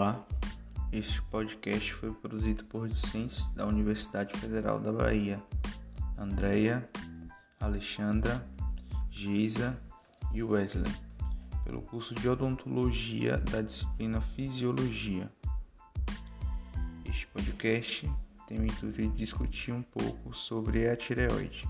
Olá, este podcast foi produzido por discentes da Universidade Federal da Bahia, Andréia, Alexandra, Geisa e Wesley, pelo curso de Odontologia da disciplina Fisiologia. Este podcast tem o intuito de discutir um pouco sobre a tireoide.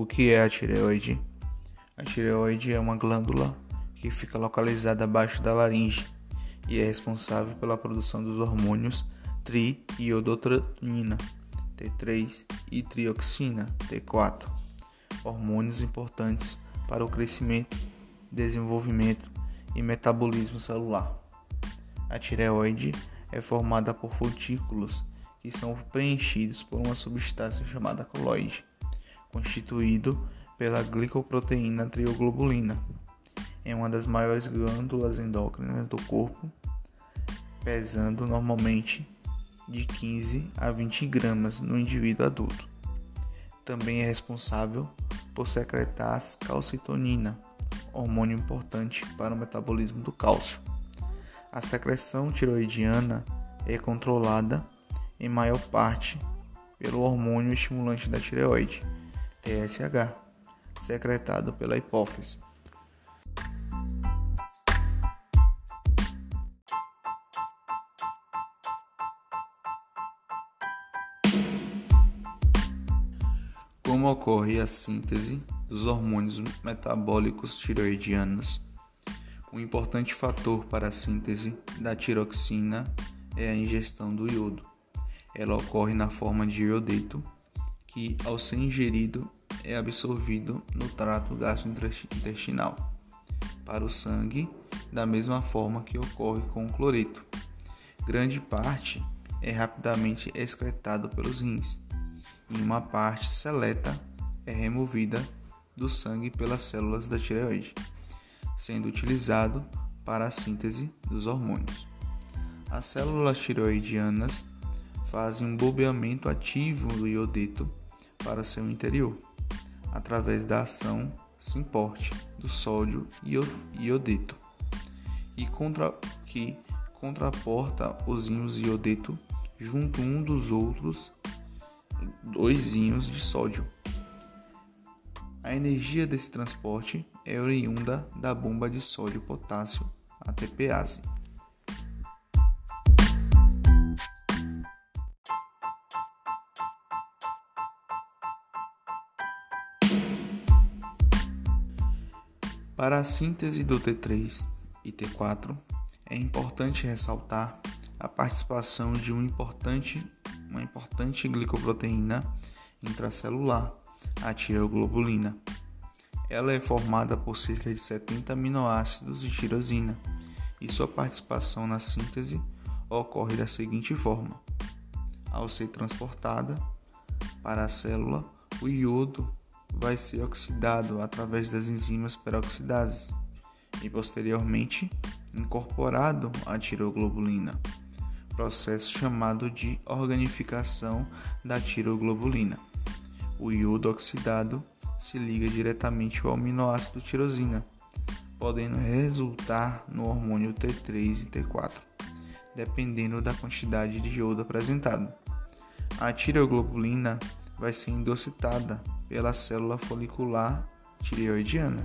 O que é a tireoide? A tireoide é uma glândula que fica localizada abaixo da laringe e é responsável pela produção dos hormônios triiodotronina T3 e trioxina T4, hormônios importantes para o crescimento, desenvolvimento e metabolismo celular. A tireoide é formada por folículos que são preenchidos por uma substância chamada coloide constituído pela glicoproteína trioglobulina. É uma das maiores glândulas endócrinas do corpo, pesando normalmente de 15 a 20 gramas no indivíduo adulto. Também é responsável por secretar calcitonina, hormônio importante para o metabolismo do cálcio. A secreção tiroidiana é controlada em maior parte pelo hormônio estimulante da tireoide, TSH, secretado pela hipófise. Como ocorre a síntese dos hormônios metabólicos tiroidianos? Um importante fator para a síntese da tiroxina é a ingestão do iodo. Ela ocorre na forma de iodeto que, ao ser ingerido, é absorvido no trato gastrointestinal para o sangue, da mesma forma que ocorre com o cloreto. Grande parte é rapidamente excretado pelos rins e uma parte seleta é removida do sangue pelas células da tireoide, sendo utilizado para a síntese dos hormônios. As células tireoidianas fazem um bombeamento ativo do iodeto para seu interior, através da ação simporte do sódio iodeto, e contra, que contraporta os íons iodeto junto um dos outros dois íons de sódio. A energia desse transporte é oriunda da bomba de sódio-potássio ATPase. Para a síntese do T3 e T4, é importante ressaltar a participação de importante, uma importante glicoproteína intracelular, a tireoglobulina. Ela é formada por cerca de 70 aminoácidos de tirosina e sua participação na síntese ocorre da seguinte forma: ao ser transportada para a célula, o iodo vai ser oxidado através das enzimas peroxidases e posteriormente incorporado à tiroglobulina, processo chamado de organificação da tiroglobulina. O iodo oxidado se liga diretamente ao aminoácido tirosina, podendo resultar no hormônio T3 e T4, dependendo da quantidade de iodo apresentado. A tiroglobulina vai ser endocitada pela célula folicular tireoidiana.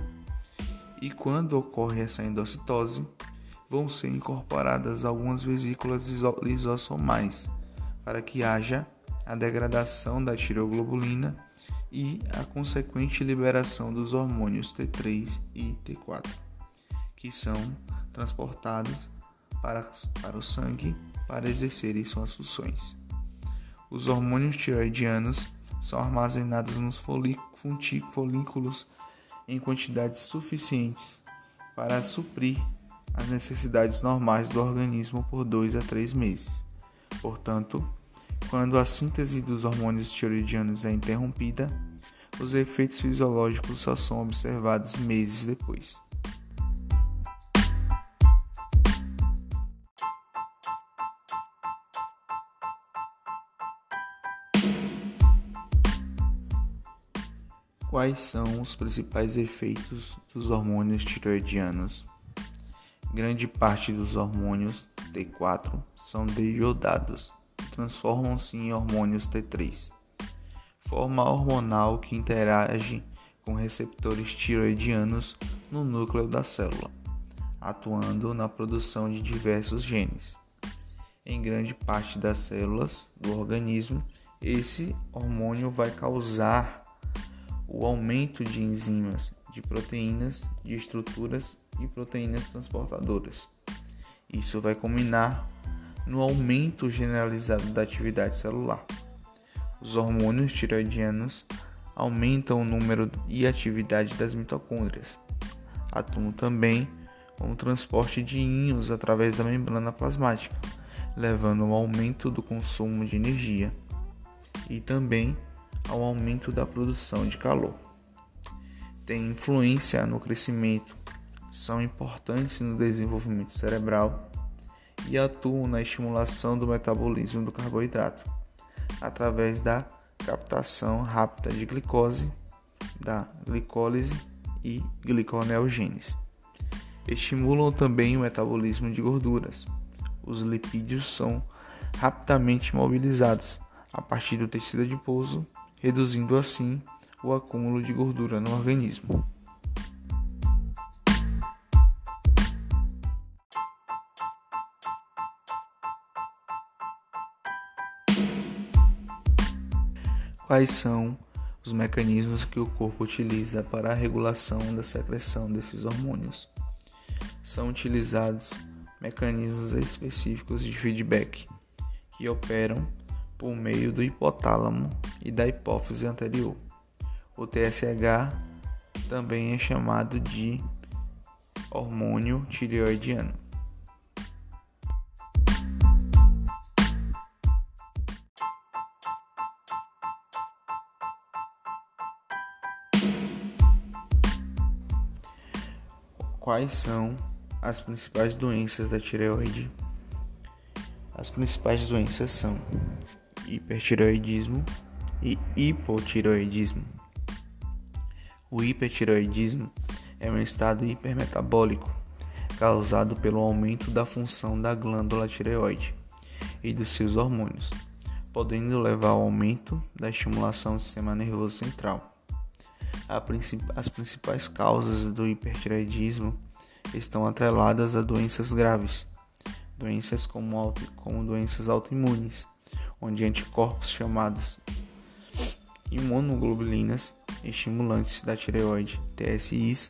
E quando ocorre essa endocitose, vão ser incorporadas algumas vesículas lisossomais para que haja a degradação da tireoglobulina e a consequente liberação dos hormônios T3 e T4, que são transportados para, para o sangue para exercerem suas funções. Os hormônios tireoidianos são armazenadas nos folículos em quantidades suficientes para suprir as necessidades normais do organismo por 2 a 3 meses. Portanto, quando a síntese dos hormônios tiroidianos é interrompida, os efeitos fisiológicos só são observados meses depois. Quais são os principais efeitos dos hormônios tiroidianos? Grande parte dos hormônios T4 são deiodados e transformam-se em hormônios T3, forma hormonal que interage com receptores tiroidianos no núcleo da célula, atuando na produção de diversos genes. Em grande parte das células do organismo, esse hormônio vai causar o aumento de enzimas, de proteínas, de estruturas e proteínas transportadoras. Isso vai culminar no aumento generalizado da atividade celular. Os hormônios tiroidianos aumentam o número e atividade das mitocôndrias. Atuam também com o transporte de íons através da membrana plasmática, levando ao aumento do consumo de energia e também ao aumento da produção de calor. Tem influência no crescimento, são importantes no desenvolvimento cerebral e atuam na estimulação do metabolismo do carboidrato através da captação rápida de glicose, da glicólise e gliconeogênese. Estimulam também o metabolismo de gorduras. Os lipídios são rapidamente mobilizados a partir do tecido adiposo reduzindo assim o acúmulo de gordura no organismo. Quais são os mecanismos que o corpo utiliza para a regulação da secreção desses hormônios? São utilizados mecanismos específicos de feedback que operam por meio do hipotálamo e da hipófise anterior. O TSH também é chamado de hormônio tireoidiano. Quais são as principais doenças da tireoide? As principais doenças são hipertireoidismo e hipotireoidismo. O hipertireoidismo é um estado hipermetabólico causado pelo aumento da função da glândula tireoide e dos seus hormônios, podendo levar ao aumento da estimulação do sistema nervoso central. As principais causas do hipertireoidismo estão atreladas a doenças graves, doenças como, como doenças autoimunes, onde anticorpos chamados imunoglobulinas estimulantes da tireoide, TSIs,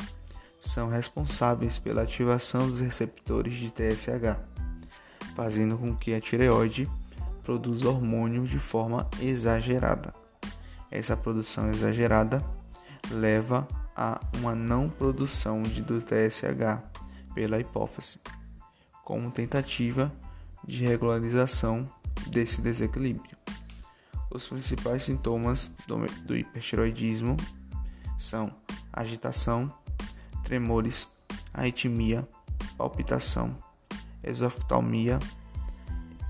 são responsáveis pela ativação dos receptores de TSH, fazendo com que a tireoide produza hormônio de forma exagerada. Essa produção exagerada leva a uma não produção de do TSH pela hipófise, como tentativa de regularização desse desequilíbrio. Os principais sintomas do, hipertiroidismo são agitação, tremores, arritmia, palpitação, exoftalmia,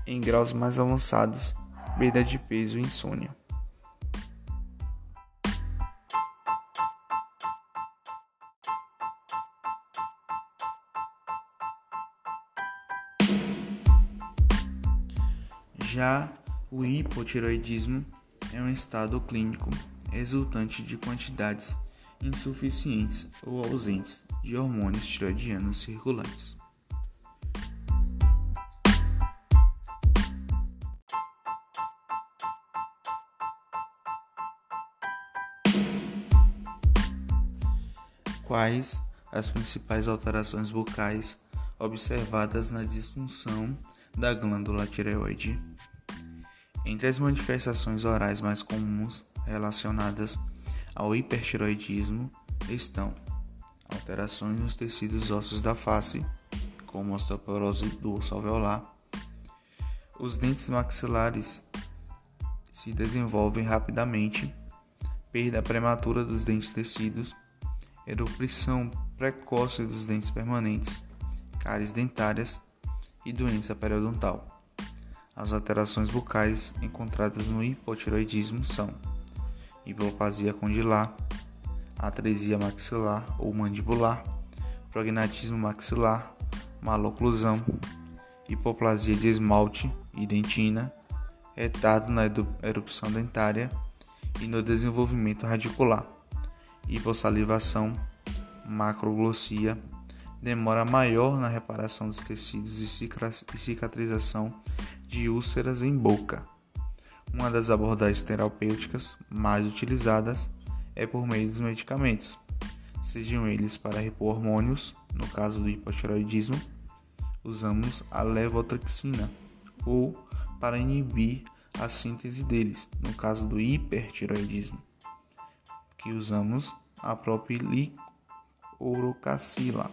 em graus mais avançados, perda de peso e insônia. Já o hipotiroidismo é um estado clínico resultante de quantidades insuficientes ou ausentes de hormônios tiroidianos circulantes. Quais as principais alterações bucais observadas na disfunção da glândula tireoide? Entre as manifestações orais mais comuns relacionadas ao hipertiroidismo estão alterações nos tecidos ósseos da face, como osteoporose do osso alveolar. Os dentes maxilares se desenvolvem rapidamente, perda prematura dos dentes tecidos, erupção precoce dos dentes permanentes, cáries dentárias e doença periodontal. As alterações bucais encontradas no hipotiroidismo são hipoplasia condilar, atresia maxilar ou mandibular, prognatismo maxilar, maloclusão, hipoplasia de esmalte e dentina, retardo na erupção dentária e no desenvolvimento radicular, hipossalivação, macroglossia, demora maior na reparação dos tecidos e cicatrização de úlceras em boca. Uma das abordagens terapêuticas mais utilizadas é por meio dos medicamentos, sejam eles para repor hormônios, no caso do hipotiroidismo, usamos a levotrexina, ou para inibir a síntese deles, no caso do hipertiroidismo, que usamos a propiliurocacila.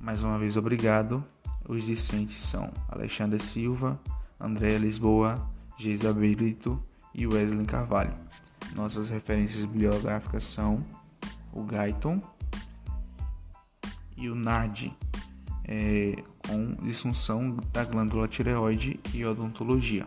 Mais uma vez, obrigado. Os discentes são Alexandre Silva, Andréa Lisboa, Geisa Brito e Wesley Carvalho. Nossas referências bibliográficas são o Guyton e o NAD, é, com disfunção da glândula tireoide e odontologia.